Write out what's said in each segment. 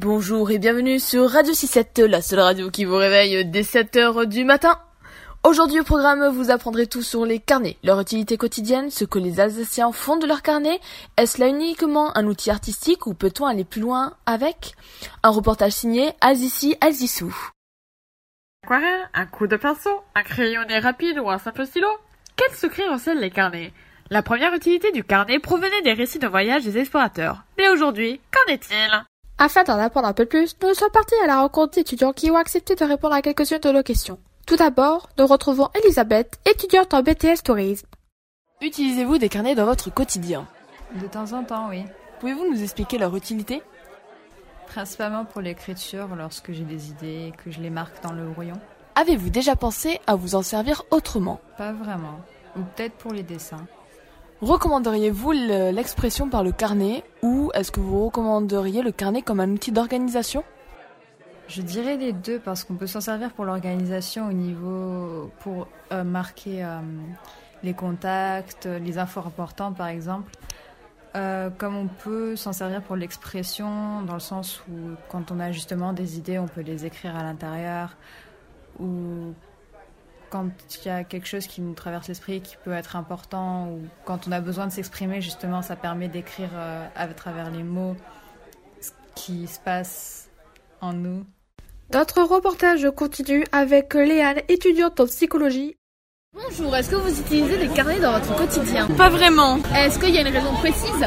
Bonjour et bienvenue sur Radio 67, la seule radio qui vous réveille dès 7h du matin. Aujourd'hui au programme, vous apprendrez tout sur les carnets, leur utilité quotidienne, ce que les Alsaciens font de leurs carnets. Est-ce là uniquement un outil artistique ou peut-on aller plus loin avec? Un reportage signé Azizi Azissou. Aquarelle, un coup de pinceau, un crayonné rapide ou un simple stylo? Quel secret recèlent les carnets? La première utilité du carnet provenait des récits de voyage des explorateurs. Mais aujourd'hui, qu'en est-il? Afin d'en apprendre un peu plus, nous sommes partis à la rencontre d'étudiants qui ont accepté de répondre à quelques-unes de nos questions. Tout d'abord, nous retrouvons Elisabeth, étudiante en BTS Tourisme. Utilisez-vous des carnets dans votre quotidien? De temps en temps, oui. Pouvez-vous nous expliquer leur utilité? Principalement pour l'écriture, lorsque j'ai des idées et que je les marque dans le brouillon. Avez-vous déjà pensé à vous en servir autrement? Pas vraiment. Ou peut-être pour les dessins. Recommanderiez-vous l'expression par le carnet ou est-ce que vous recommanderiez le carnet comme un outil d'organisation? Je dirais les deux parce qu'on peut s'en servir pour l'organisation au niveau pour euh, marquer euh, les contacts, les infos importantes par exemple. Euh, comme on peut s'en servir pour l'expression, dans le sens où quand on a justement des idées, on peut les écrire à l'intérieur, ou quand il y a quelque chose qui nous traverse l'esprit qui peut être important ou quand on a besoin de s'exprimer, justement, ça permet d'écrire euh, à travers les mots ce qui se passe en nous. Notre reportage continue avec Léane, étudiante en psychologie. Bonjour, est-ce que vous utilisez des carnets dans votre quotidien Pas vraiment. Est-ce qu'il y a une raison précise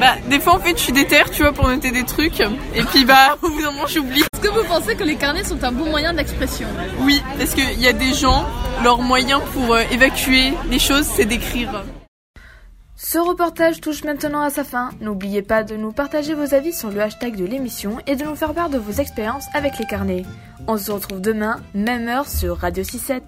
Bah, des fois en fait je suis déter, tu vois, pour noter des trucs. Et puis bah, au bout d'un moment j'oublie. Est-ce que vous pensez que les carnets sont un bon moyen d'expression Oui, parce qu'il y a des gens, leur moyen pour euh, évacuer les choses, c'est d'écrire. Ce reportage touche maintenant à sa fin. N'oubliez pas de nous partager vos avis sur le hashtag de l'émission et de nous faire part de vos expériences avec les carnets. On se retrouve demain, même heure sur Radio 67.